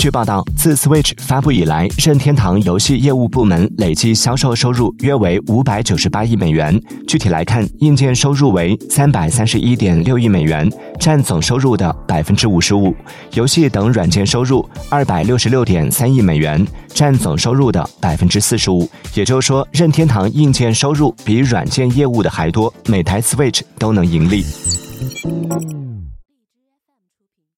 据报道自 switch 发布以来任天堂游戏业务部门累计销售收入约为五百九十八亿美元。具体来看硬件收入为三百三十一点六亿美元占总收入的百分之五十五。游戏等软件收入二百六十六点三亿美元占总收入的百分之四十五。也就是说任天堂硬件收入比软件业务的还多每台 switch 都能盈利。